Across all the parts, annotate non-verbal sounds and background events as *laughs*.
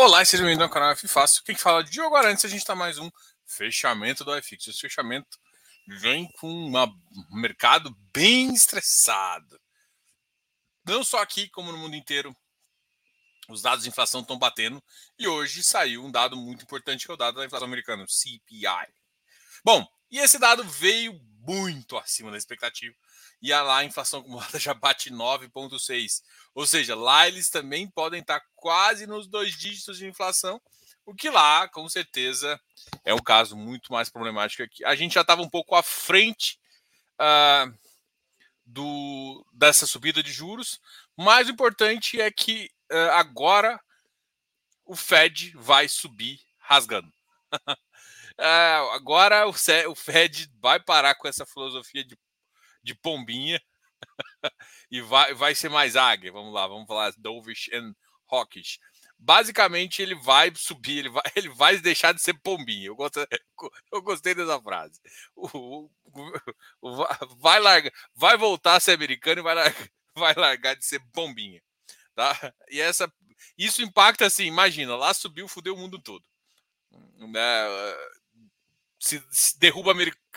Olá, seja bem-vindo ao canal F Fácil. Quem fala de Diogo Arantes, a gente está mais um fechamento do FX. Esse fechamento vem com uma, um mercado bem estressado. Não só aqui, como no mundo inteiro, os dados de inflação estão batendo. E hoje saiu um dado muito importante, que é o dado da inflação americana, o CPI. Bom, e esse dado veio muito acima da expectativa e lá a inflação acumulada *laughs* já bate 9,6. Ou seja, lá eles também podem estar quase nos dois dígitos de inflação, o que lá, com certeza, é um caso muito mais problemático aqui. A gente já estava um pouco à frente uh, do, dessa subida de juros, mas o importante é que uh, agora o Fed vai subir rasgando. uh, *laughs* agora o, o Fed vai parar com essa filosofia de de pombinha *laughs* e vai, vai ser mais águia. Vamos lá, vamos falar dovish and hawkish. Basicamente, ele vai subir, ele vai, *laughs* ele vai deixar de ser pombinha. Eu, gosto, *laughs* eu gostei dessa frase. O, o, o, vai, largar, vai voltar a ser americano e vai largar, vai largar de ser pombinha. Tá? E essa, isso impacta assim, imagina, lá subiu, fudeu o mundo todo. Né? Se, se derruba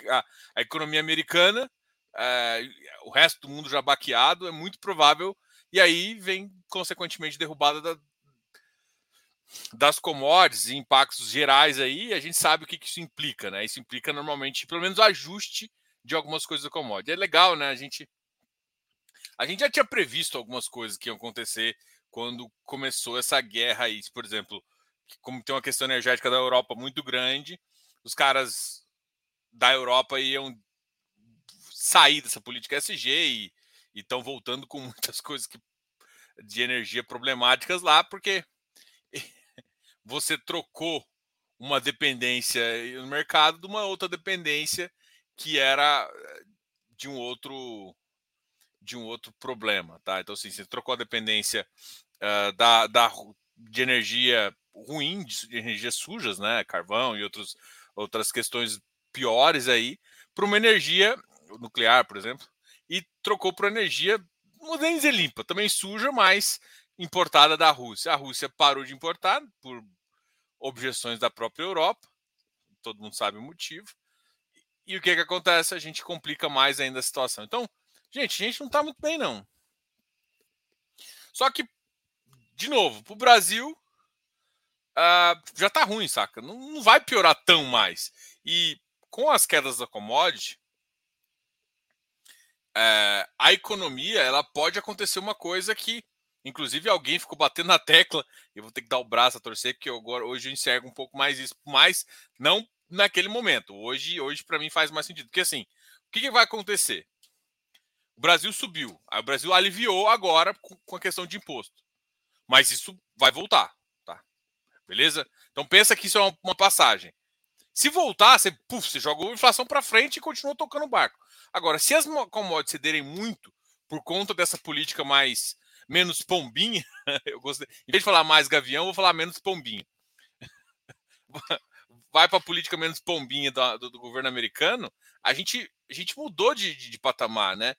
a, a economia americana, é, o resto do mundo já baqueado, é muito provável. E aí vem, consequentemente, derrubada da, das commodities e impactos gerais aí. A gente sabe o que, que isso implica, né? Isso implica normalmente, pelo menos, ajuste de algumas coisas da commodity. É legal, né? A gente, a gente já tinha previsto algumas coisas que iam acontecer quando começou essa guerra aí. Por exemplo, como tem uma questão energética da Europa muito grande, os caras da Europa iam sair dessa política SG e estão voltando com *laughs* muitas coisas que, de energia problemáticas lá, porque *laughs* você trocou uma dependência no mercado de uma outra dependência que era eh, de um outro de um outro problema, tá? Então assim, você trocou a dependência uh, da, da de energia ruim, de, de energias sujas, né, carvão e outros outras questões piores aí, para uma energia nuclear, por exemplo, e trocou por energia, não nem dizer limpa, também suja, mas importada da Rússia. A Rússia parou de importar por objeções da própria Europa, todo mundo sabe o motivo. E o que, que acontece? A gente complica mais ainda a situação. Então, gente, a gente não está muito bem, não. Só que, de novo, para o Brasil, uh, já está ruim, saca? Não, não vai piorar tão mais. E com as quedas da commodity, é, a economia ela pode acontecer uma coisa que, inclusive, alguém ficou batendo na tecla. Eu vou ter que dar o braço a torcer, porque eu, agora hoje eu enxergo um pouco mais isso, mas não naquele momento. Hoje, hoje para mim faz mais sentido, porque assim, o que, que, vai acontecer? O Brasil subiu, o Brasil aliviou agora com, a questão de imposto, mas isso vai voltar, tá? Beleza? Então pensa que isso é uma, passagem. Se voltar, você, puf, você a inflação para frente e continua tocando o barco. Agora, se as commodities cederem muito por conta dessa política mais menos pombinha, *laughs* eu gostei. Em vez de falar mais gavião, vou falar menos pombinha. *laughs* Vai para a política menos pombinha do, do, do, governo americano, a gente, a gente mudou de, de, de patamar, né?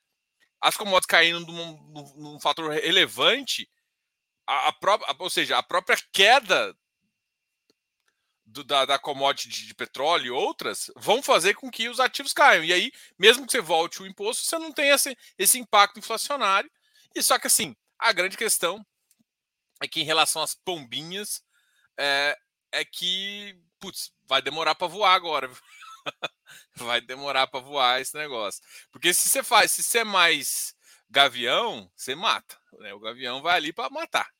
As commodities caindo num, num, num fator relevante, a, a própria, ou seja, a própria queda do, da, da commodity de, petróleo e outras vão fazer com que os ativos caiam. E aí, mesmo que você volte o imposto, você não tem esse, esse impacto inflacionário. E só que assim, a grande questão é que em relação às pombinhas, é, é que putz, vai demorar para voar agora. *laughs* vai demorar para voar esse negócio. Porque se você faz, se você é mais gavião, você mata. Né? O gavião vai ali para matar.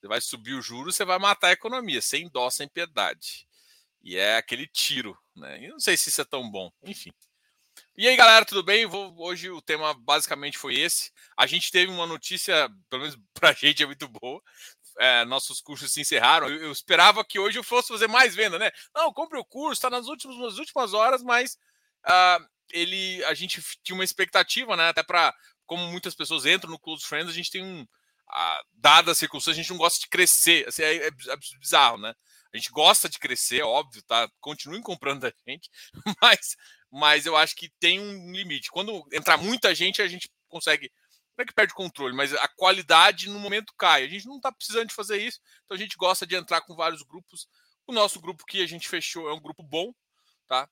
Você vai subir o juro, você vai matar a economia, sem dó, sem piedade. E é aquele tiro, né? Eu não sei se isso é tão bom, enfim. E aí, galera, tudo bem? Vou, hoje o tema basicamente foi esse. A gente teve uma notícia, pelo menos *laughs* pra gente é muito boa. É, nossos cursos se encerraram. Eu, eu, esperava que hoje eu fosse fazer mais venda, né? Não, compre o curso, está nas últimas, nas últimas horas, mas uh, ele, a gente tinha uma expectativa, né? Até para como muitas pessoas entram no Close Friends, a gente tem um, a, dadas as circunstâncias, a gente não gosta de crescer. Assim, é, é, bizarro, né? A gente gosta de crescer, óbvio, tá? Continuem comprando da gente, *laughs* mas, mas eu acho que tem um limite. Quando entrar muita gente, a gente consegue não é que perde controle, mas a qualidade no momento cai. A gente não está precisando de fazer isso, então a gente gosta de entrar com vários grupos. O nosso grupo que a gente fechou é um grupo bom, tá?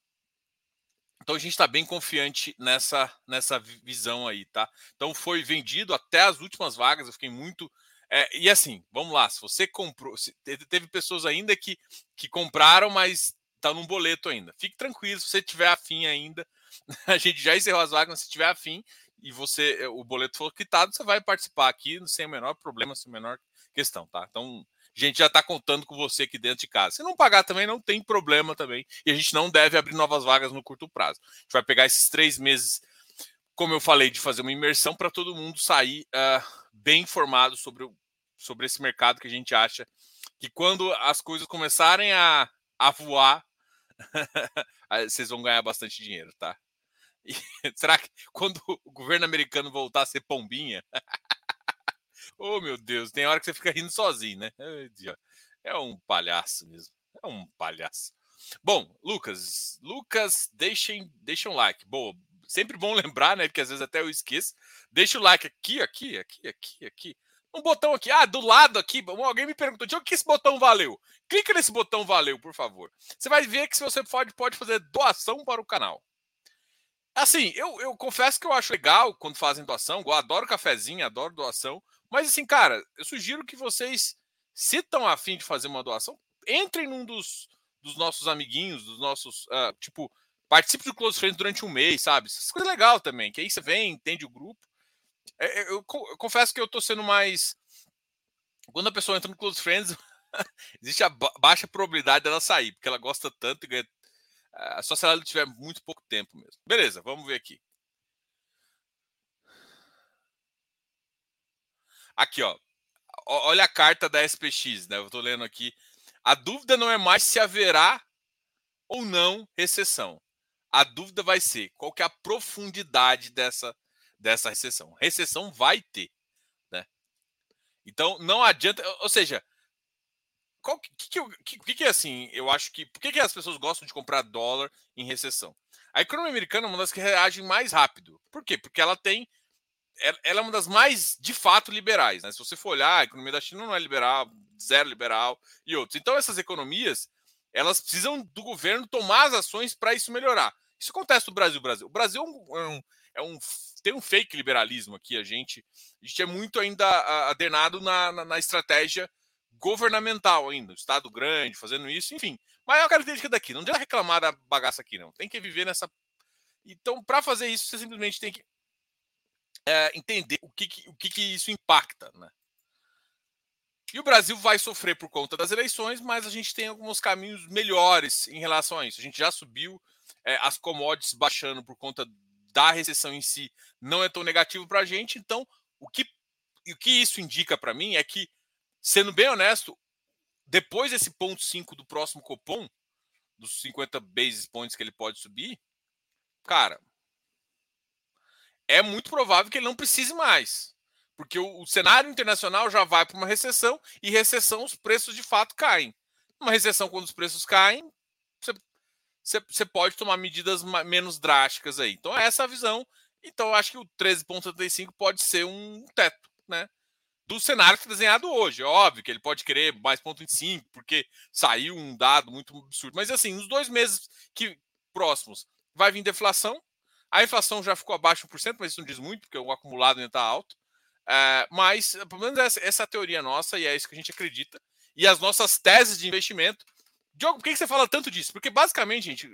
Então a gente está bem confiante nessa, nessa visão aí, tá? Então foi vendido até as últimas vagas, eu fiquei muito. É, e assim, vamos lá, se você comprou, se, teve pessoas ainda que, que compraram, mas tá num boleto ainda. Fique tranquilo, se você tiver afim ainda, *laughs* a gente já encerrou as vagas, mas se tiver afim, e você o boleto for quitado, você vai participar aqui sem o menor problema, sem a menor questão, tá? Então, a gente já está contando com você aqui dentro de casa. Se não pagar também, não tem problema também. E a gente não deve abrir novas vagas no curto prazo. A gente vai pegar esses três meses, como eu falei, de fazer uma imersão para todo mundo sair uh, bem informado sobre, o, sobre esse mercado que a gente acha que quando as coisas começarem a, a voar, *laughs* vocês vão ganhar bastante dinheiro, tá? E, *laughs* será que quando o governo americano voltar a ser pombinha? *laughs* oh, meu Deus, tem hora que você fica rindo sozinho, né? É um palhaço mesmo. É um palhaço. Bom, Lucas, Lucas, deixem, deixem um like. Boa, sempre bom lembrar, né? Porque às vezes até eu esqueço. Deixa o like aqui, aqui, aqui, aqui, aqui. Um botão aqui, ah, do lado aqui. Alguém me perguntou, de onde que esse botão valeu? Clica nesse botão valeu, por favor. Você vai ver que você pode, pode fazer doação para o canal. Assim, eu, eu confesso que eu acho legal quando fazem doação. Eu adoro cafezinho, adoro doação. Mas assim, cara, eu sugiro que vocês, se estão afim de fazer uma doação, entrem num dos, dos nossos amiguinhos, dos nossos. Uh, tipo, participe do Close Friends durante um mês, sabe? Essas coisas legal também. Que aí você vem, entende o grupo. É, é eu, eu, confesso que eu tô sendo mais. Quando a pessoa entra no Close Friends, *laughs* existe a baixa probabilidade dela sair, porque ela gosta tanto e ganha ah, só se ela tiver muito pouco tempo mesmo. Beleza, vamos ver aqui. Aqui, ó. Olha a carta da SPX, né? Eu estou lendo aqui. A dúvida não é mais se haverá ou não recessão. A dúvida vai ser qual que é a profundidade dessa, dessa recessão. Recessão vai ter, né? Então não adianta, ou seja, que, que, que, que, que é assim? Eu acho que. Por que, que as pessoas gostam de comprar dólar em recessão? A economia americana é uma das que reagem mais rápido. Por quê? Porque ela tem. Ela é uma das mais, de fato, liberais. Né? Se você for olhar, a economia da China não é liberal, zero liberal e outros. Então, essas economias, elas precisam do governo tomar as ações para isso melhorar. Isso acontece no Brasil. Brasil. O Brasil é um, é um, tem um fake liberalismo aqui. A gente, a gente é muito ainda adenado na, na, na estratégia governamental ainda, Estado grande fazendo isso, enfim. Maior é característica daqui. Não adianta reclamar da bagaça aqui, não. Tem que viver nessa. Então, para fazer isso, você simplesmente tem que é, entender o, que, que o que, que, isso impacta. Né? E o Brasil vai sofrer por conta das eleições, mas a gente tem alguns caminhos melhores em relação a isso. A gente já subiu é, as commodities baixando por conta da recessão em si, não é tão negativo para a gente. Então, o que, o que isso indica para mim é que sendo bem honesto, depois desse ponto 5 do próximo Copom, dos 50 basis points que ele pode subir, cara, é muito provável que ele não precise mais. Porque o, o cenário internacional já vai para uma recessão e recessão os preços de fato caem. Uma recessão, quando os preços caem, você, pode tomar medidas menos drásticas aí. Então, é essa a visão. Então, eu acho que o 13,75 pode ser um teto, né? do cenário que está desenhado hoje. É óbvio que ele pode querer mais ponto 25, porque saiu um dado muito absurdo. Mas assim, nos dois meses que próximos vai vir deflação. A inflação já ficou abaixo de 1%, mas isso não diz muito, porque o acumulado ainda está alto. É, mas, pelo menos essa, essa é a teoria nossa e é isso que a gente acredita. E as nossas teses de investimento. Diogo, por que você fala tanto disso? Porque basicamente, gente,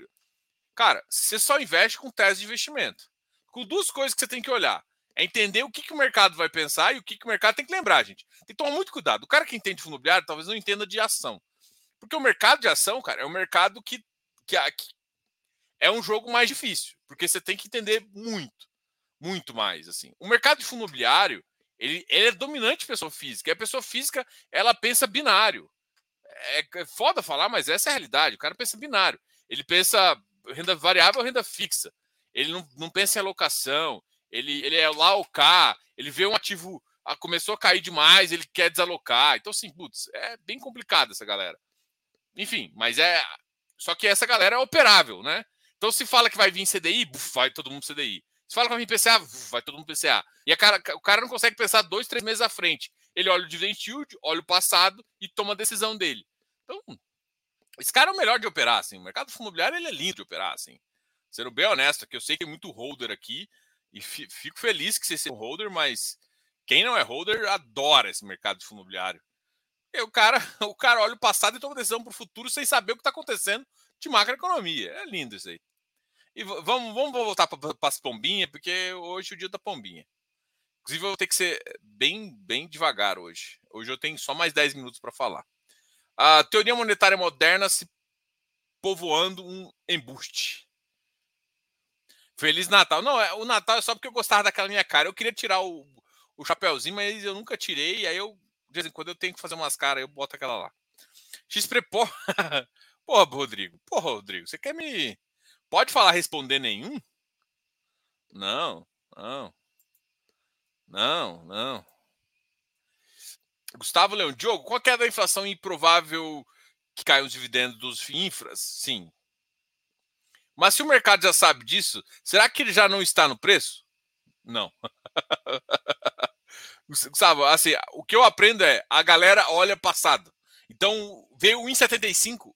cara, você só investe com tese de investimento. Com duas coisas que você tem que olhar. É entender o que, que o mercado vai pensar e o que, que o mercado tem que lembrar, gente. Tem que tomar muito cuidado. O cara que entende fundo imobiliário talvez não entenda de ação. Porque o mercado de ação, cara, é um mercado que, que, que é um jogo mais difícil. Porque você tem que entender muito, muito mais. assim. O mercado de fundo imobiliário, ele, ele é dominante pessoa física. E a pessoa física, ela pensa binário. É, é foda falar, mas essa é a realidade. O cara pensa binário. Ele pensa renda variável ou renda fixa. Ele não, não pensa em alocação ele, ele é lá o K, ele vê um ativo, ah, começou a cair demais, ele quer desalocar. Então, assim, putz, é bem complicado essa galera. Enfim, mas é. Só que essa galera é operável, né? Então, se fala que vai vir CDI, buf, vai todo mundo CDI. Se fala com a PCA, vai todo mundo PCA. E cara, o cara não consegue pensar dois, três meses à frente. Ele olha o dividend yield, olha o passado e toma a decisão dele. Então, esse cara é o melhor de operar, assim. O mercado imobiliário ele é lindo de operar, assim. Sendo bem honesto, que eu sei que é muito holder aqui e fico feliz que você seja um holder, mas quem não é holder adora esse mercado de fundo imobiliário. E o cara, *laughs* o cara olha o passado e toma decisão para o futuro sem saber o que está acontecendo de macroeconomia. É lindo isso aí. E vamos, vamos voltar para as pombinhas, porque hoje é o dia da pombinha. Inclusive, eu vou ter que ser bem, bem devagar hoje. Hoje eu tenho só mais 10 minutos para falar. A teoria monetária moderna se povoando um embuste. Feliz Natal. Não, é, o Natal é só porque eu gostava daquela minha cara. Eu queria tirar o, o chapéuzinho, mas eu nunca tirei. E aí eu, de vez em quando, eu tenho que fazer umas caras, eu boto aquela lá. XP Porra, *laughs* Porra, Rodrigo. Porra, Rodrigo, você quer me. Pode falar responder nenhum? Não, não. Não, não. Gustavo Leão, Diogo, qual é a da inflação improvável que caiam os dividendos dos infras? Sim. Mas se o mercado já sabe disso, será que ele já não está no preço? Não. *laughs* Gustavo, assim, o que eu aprendo é a galera olha passado. Então, veio o 1,75.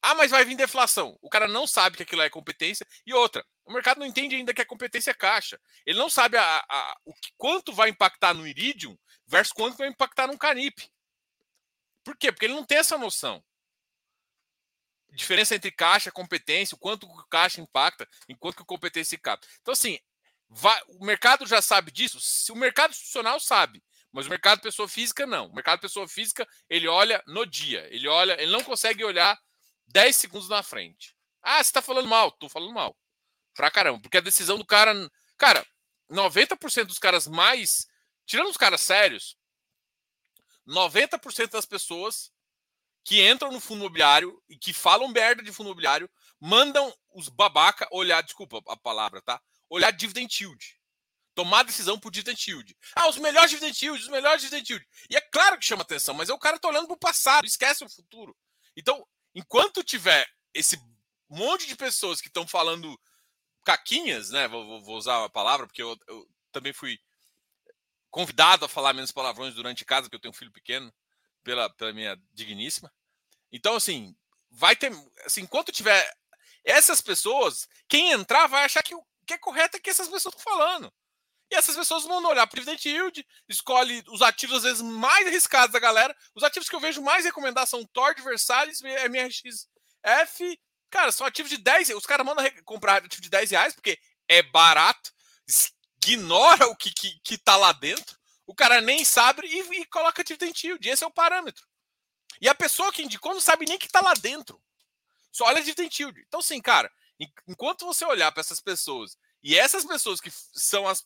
Ah, mas vai vir deflação. O cara não sabe que aquilo é competência. E outra, o mercado não entende ainda que a competência é caixa. Ele não sabe a, a, o que, quanto vai impactar no Iridium versus quanto vai impactar no Canip. Por quê? Porque ele não tem essa noção. Diferença entre caixa competência, o quanto o caixa impacta, enquanto que a competência capta. Então, assim, vai, o mercado já sabe disso. Se o mercado institucional sabe, mas o mercado pessoa física não. O mercado pessoa física, ele olha no dia. Ele olha, ele não consegue olhar 10 segundos na frente. Ah, você tá falando mal. Tô falando mal. Pra caramba. Porque a decisão do cara. Cara, 90% dos caras mais. Tirando os caras sérios, 90% das pessoas que entram no fundo imobiliário e que falam merda de fundo imobiliário mandam os babaca olhar, desculpa a palavra, tá? Olhar dividend yield. Tomar decisão por dividend yield. Ah, os melhores dividend yield, os melhores dividend yield. E é claro que chama atenção, mas é o cara tá olhando pro passado, esquece o futuro. Então, enquanto tiver esse monte de pessoas que estão falando caquinhas, né? Vou, vou, usar a palavra, porque eu, eu, também fui convidado a falar menos palavrões durante casa, porque eu tenho um filho pequeno, pela, pela minha digníssima. Então, assim, vai ter. Assim, enquanto tiver essas pessoas, quem entrar vai achar que o que é correto é que essas pessoas estão falando. E essas pessoas vão olhar para o dividend yield, escolhe os ativos às vezes mais arriscados da galera. Os ativos que eu vejo mais recomendar são Tord, Versalhes, MRXF. Cara, são ativos de 10 Os caras mandam comprar ativo de 10 reais porque é barato, ignora o que, que, que tá lá dentro. O cara nem sabe e, e coloca dividend yield. Esse é o parâmetro. E a pessoa que indicou não sabe nem que tá lá dentro. Só olha dividend yield. Então, sim, cara, enquanto você olhar para essas pessoas e essas pessoas que são as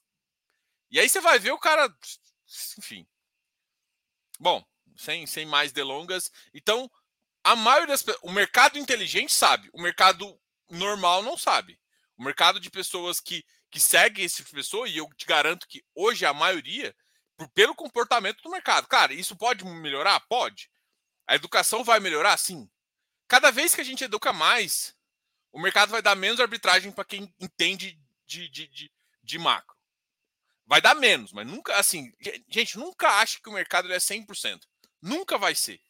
e aí você vai ver o cara. Enfim. Bom, sem, sem mais delongas. Então, a maioria das O mercado inteligente sabe. O mercado normal não sabe. O mercado de pessoas que, que seguem esse tipo pessoa, e eu te garanto que hoje a maioria, por, pelo comportamento do mercado. Cara, isso pode melhorar? Pode. A educação vai melhorar? Sim. Cada vez que a gente educa mais, o mercado vai dar menos arbitragem para quem entende de, de, de, de macro. Vai dar menos, mas nunca, assim, gente, nunca ache que o mercado é 100%. Nunca vai ser.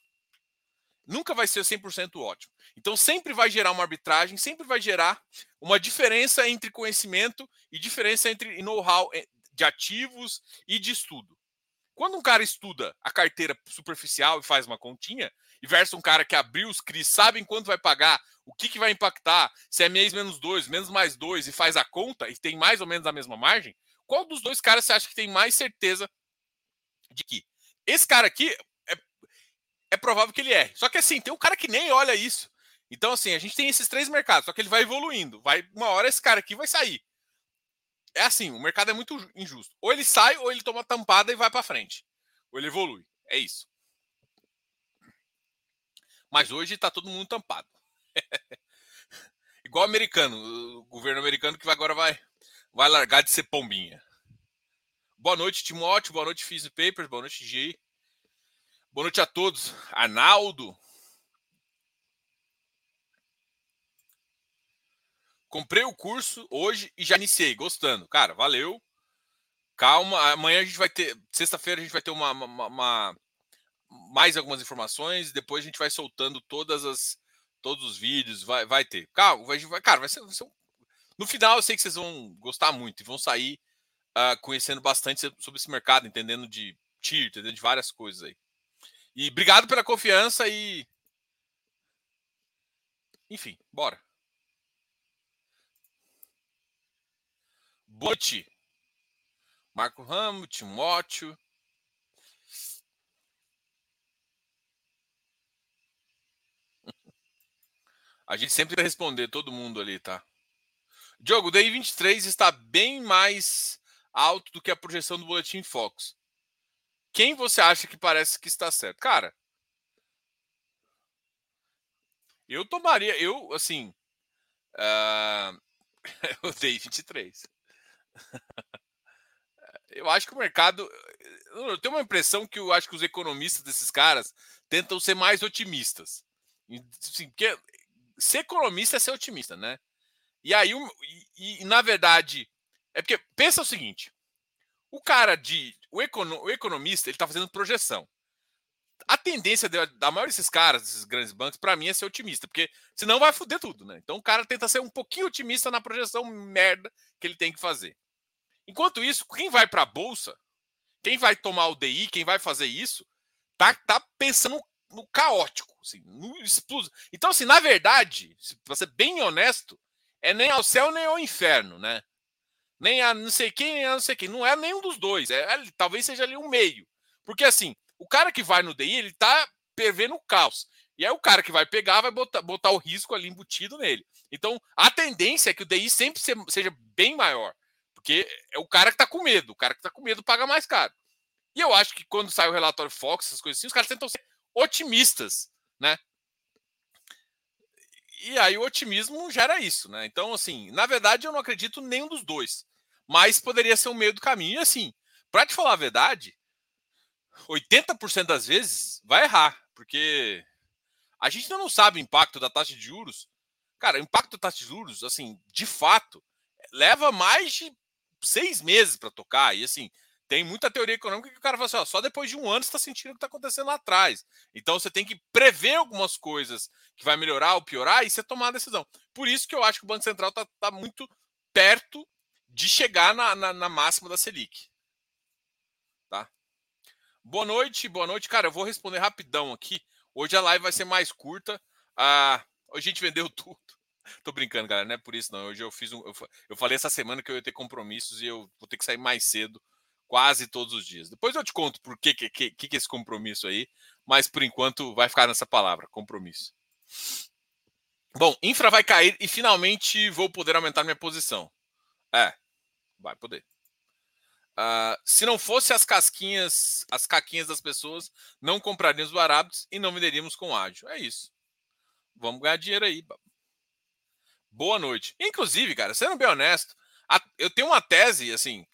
Nunca vai ser 100% ótimo. Então sempre vai gerar uma arbitragem, sempre vai gerar uma diferença entre conhecimento e diferença entre know-how eh, de ativos e de estudo. Quando um cara estuda a carteira superficial e faz uma continha, e versus um cara que abriu os CRIs, sabe quanto vai pagar, o que, que vai impactar, se é mês menos dois, menos mais dois, e faz a conta e tem mais ou menos a mesma margem, qual dos dois caras você acha que tem mais certeza de que esse cara aqui é, provável que ele é? Só que assim, tem um cara que nem olha isso. Então, assim, a gente tem esses três mercados, só que ele vai evoluindo. Vai, uma hora esse cara aqui vai sair. É assim, o mercado é muito injusto. Ou ele sai, ou ele toma tampada e vai para frente. Ou ele evolui. É isso. Mas hoje está todo mundo tampado. *laughs* Igual americano, o governo americano que agora vai vai largar de ser pombinha. Boa noite, Timóteo. Boa noite, Fizz Papers. Boa noite, G. Boa noite a todos. Arnaldo. comprei o curso hoje e já iniciei, gostando. Cara, valeu. Calma, amanhã a gente vai ter, sexta-feira a gente vai ter uma, uma, uma, mais algumas informações, depois a gente vai soltando todas as todos os vídeos, vai, vai ter. Calma, vai, cara, vai ser, vai ser um... no final eu sei que vocês vão gostar muito e vão sair uh, conhecendo bastante sobre esse mercado, entendendo de TIR, entendendo de várias coisas aí. E obrigado pela confiança e enfim, bora. Bote. Marco Ramos, Timóteo. A gente sempre vai responder todo mundo ali, tá? Diogo, o DI 23 está bem mais alto do que a projeção do Boletim Fox. Quem você acha que parece que está certo? Cara, eu tomaria, eu, assim, uh, *laughs* eu dei 23. *laughs* eu acho que o mercado. Eu tenho uma impressão que eu acho que os economistas desses caras tentam ser mais otimistas. Assim, porque ser economista é ser otimista, né? E aí, e, e, na verdade, é porque pensa o seguinte: o cara de. O, econo, o economista, ele está fazendo projeção. A tendência de, da maioria desses caras, desses grandes bancos, para mim é ser otimista, porque senão vai foder tudo, né? Então o cara tenta ser um pouquinho otimista na projeção merda que ele tem que fazer. Enquanto isso, quem vai para a bolsa, quem vai tomar o DI, quem vai fazer isso, tá, tá pensando no caótico, assim, no exploso. Então, assim, na verdade, para ser bem honesto, é nem ao céu nem ao inferno, né? Nem a não sei quem, nem a não sei quem. Não é nenhum dos dois. É, é, talvez seja ali um meio. Porque assim, o cara que vai no DI, ele tá prevendo o caos. E aí o cara que vai pegar vai botar, botar o risco ali embutido nele. Então, a tendência é que o DI sempre seja bem maior. Porque é o cara que tá com medo. O cara que tá com medo paga mais caro. E eu acho que quando sai o relatório Fox, essas coisas assim, os caras tentam ser otimistas, né? E aí o otimismo gera isso, né? Então, assim, na verdade, eu não acredito nenhum dos dois mas poderia ser um meio do caminho. E assim, para te falar a verdade, 80% das vezes vai errar, porque a gente ainda não sabe o impacto da taxa de juros. Cara, o impacto da taxa de juros, assim, de fato, leva mais de seis meses para tocar. E assim, tem muita teoria econômica que o cara fala assim: ó, só depois de um ano você está sentindo o que está acontecendo lá atrás. Então você tem que prever algumas coisas que vai melhorar ou piorar e você tomar a decisão. Por isso que eu acho que o Banco Central está tá muito perto de chegar na, na, na, máxima da Selic. Tá? Boa noite, boa noite. Cara, eu vou responder rapidão aqui. Hoje a live vai ser mais curta. Ah, hoje a gente vendeu *laughs* tudo. Tô brincando, galera, não é por isso não. Hoje eu fiz um. Eu, eu falei essa semana que eu ia ter compromissos e eu vou ter que sair mais cedo, quase todos os dias. Depois eu te conto por que, que, que, que esse compromisso aí, mas por enquanto vai ficar nessa palavra, compromisso. Bom, infra vai cair e finalmente vou poder aumentar minha posição. É, vai poder. Uh, se não fosse as casquinhas, as caquinhas das pessoas, não compraríamos baratos e não venderíamos com ágil. É isso. Vamos ganhar dinheiro aí. Boa noite. Inclusive, cara, sendo bem honesto, a, eu tenho uma tese, assim,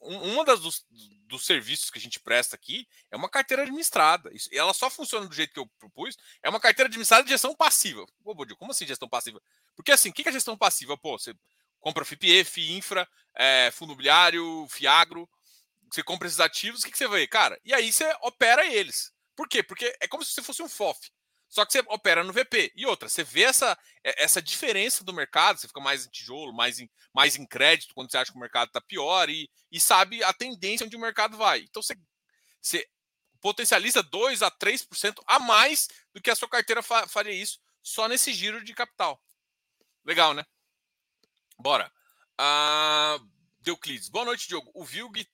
um, uma das dos, dos, serviços que a gente presta aqui é uma carteira administrada. Isso, ela só funciona do jeito que eu propus. É uma carteira administrada de gestão passiva. Pô, como assim gestão passiva? Porque assim, o que é gestão passiva? Pô, você compra FIPE, FIINFRA, é, fundo imobiliário, FIAGRO, você compra esses ativos, o que, que você vê? Cara, e aí você opera eles. Por quê? Porque é como se você fosse um FOF. Só que você opera no VP. E outra, você vê essa, é, essa diferença do mercado, você fica mais em tijolo, mais em, mais em crédito, quando você acha que o mercado está pior, e, e sabe a tendência onde o mercado vai. Então você, você potencializa 2 a 3% a mais do que a sua carteira fa faria isso só nesse giro de capital. Legal, né? Bora. Ah, Deuclides. Boa noite, Diogo. O Vilg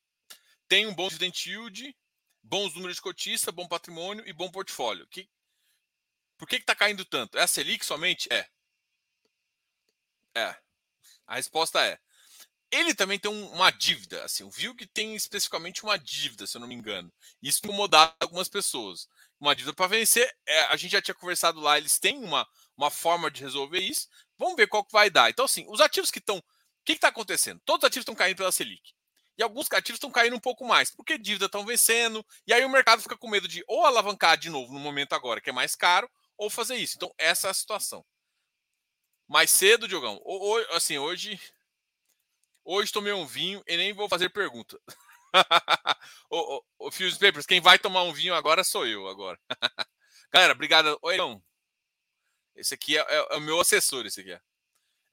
tem um bom dividend yield, bons números de cotista, bom patrimônio e bom portfólio. Que, por que está caindo tanto? É a Selic somente? É. É. A resposta é. Ele também tem uma dívida. Assim, o Vilg tem especificamente uma dívida, se eu não me engano. Isso incomodar algumas pessoas. Uma dívida para vencer. É, a gente já tinha conversado lá, eles têm uma, uma forma de resolver isso. Vamos ver qual que vai dar. Então, assim, os ativos que estão. Que está acontecendo? Todos os ativos estão caindo pela Selic. E alguns ativos estão caindo um pouco mais, porque dívida estão vencendo, e aí o mercado fica com medo de ou alavancar de novo no momento agora, que é mais caro, ou fazer isso. Então, essa é a situação. Mais cedo, Diogão. Assim, hoje. Hoje tomei um vinho e nem vou fazer pergunta. *laughs* o, o, o Fuse Papers, quem vai tomar um vinho agora sou eu agora. *laughs* Galera, obrigado. Oi, não. Esse aqui é, é, é, o meu assessor, esse aqui é.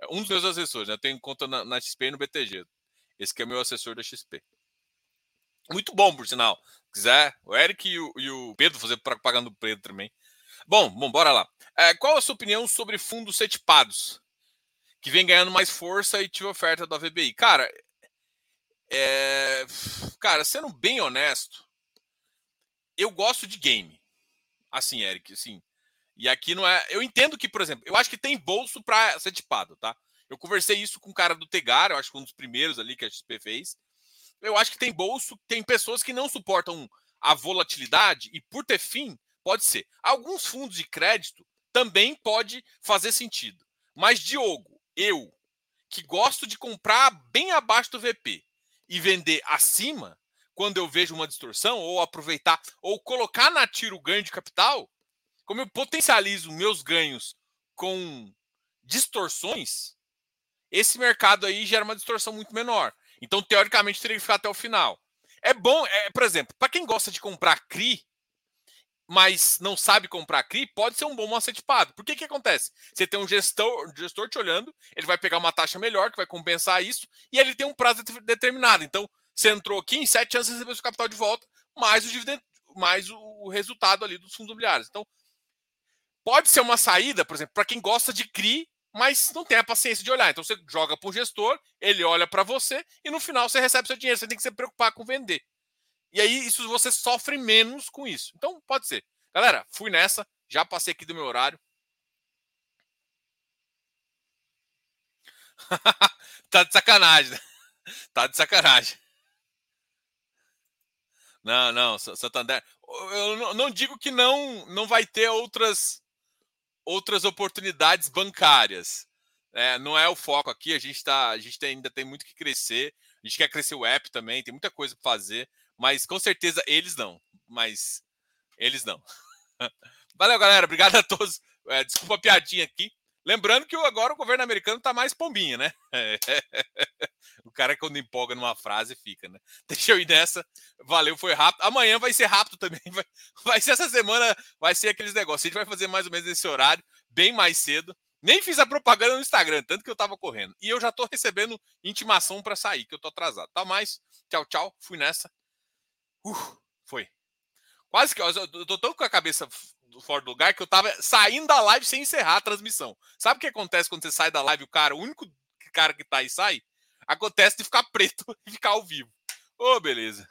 É um dos meus assessores, né? Eu tenho conta na, na, XP e no BTG. Esse aqui é meu assessor da XP. Muito bom, por sinal. Se quiser, o Eric e o, e o Pedro fazer propaganda do Pedro também. Bom, bom, bora lá. É, qual a sua opinião sobre fundos setipados? Que vem ganhando mais força e tive oferta do AVBI. Cara, é... cara, sendo bem honesto, eu gosto de game. Assim, Eric, assim. E aqui não é. Eu entendo que, por exemplo, eu acho que tem bolso para ser tipado, tá? Eu conversei isso com o cara do Tegar, eu acho que um dos primeiros ali que a XP fez. Eu acho que tem bolso, tem pessoas que não suportam a volatilidade e, por ter fim, pode ser. Alguns fundos de crédito também pode fazer sentido. Mas, Diogo, eu, que gosto de comprar bem abaixo do VP e vender acima, quando eu vejo uma distorção, ou aproveitar, ou colocar na tiro ganho de capital, como eu potencializo meus ganhos com distorções, esse mercado aí gera uma distorção muito menor. Então, teoricamente, teria que ficar até o final. É bom, é, por exemplo, para quem gosta de comprar CRI, mas não sabe comprar CRI, pode ser um bom macetipado. Por que que acontece? Você tem um gestor, gestor te olhando, ele vai pegar uma taxa melhor, que vai compensar isso, e ele tem um prazo determinado. Então, você entrou aqui, em sete anos você recebeu seu capital de volta, mais o dividendo, mais o resultado ali dos fundos imobiliários. Então, pode ser uma saída, por exemplo, para quem gosta de CRI, mas não tem a paciência de olhar. Então, você joga para o gestor, ele olha para você, e no final você recebe seu dinheiro. Você tem que se preocupar com vender. E aí, isso você sofre menos com isso. Então, pode ser. Galera, fui nessa. Já passei aqui do meu horário. *laughs* tá de sacanagem. Né? *laughs* Tá de sacanagem. Não, não, Santander. Eu não digo que não não vai ter outras outras oportunidades bancárias. É, não é o foco aqui. A gente tá, a gente tem, ainda tem muito que crescer. A gente quer crescer o app também. Tem muita coisa para fazer. Mas com certeza eles não. Mas eles não. *laughs* Valeu, galera. Obrigado a todos. É, desculpa a piadinha aqui. Lembrando que agora o governo americano está mais pombinha, né? *laughs* o cara quando empolga numa frase fica, né? *laughs* Deixa eu ir nessa. Valeu, foi rápido. Amanhã vai ser rápido também. *laughs* Vai, vai ser essa semana, vai ser aqueles negócios. A gente vai fazer mais ou menos esse horário, bem mais cedo. Nem fiz a propaganda no Instagram, tanto que eu tava correndo. E eu já tô recebendo intimação para sair, que eu tô atrasado. Tá mais? Tchau, tchau. Fui nessa. Uh, foi. Quase que. Eu tô tão com a cabeça fora do lugar que eu tava saindo da live sem encerrar a transmissão. Sabe o que acontece quando você sai da live o cara, o único cara que tá aí sai? Acontece de ficar preto *laughs* e ficar ao vivo. Ô, oh, beleza.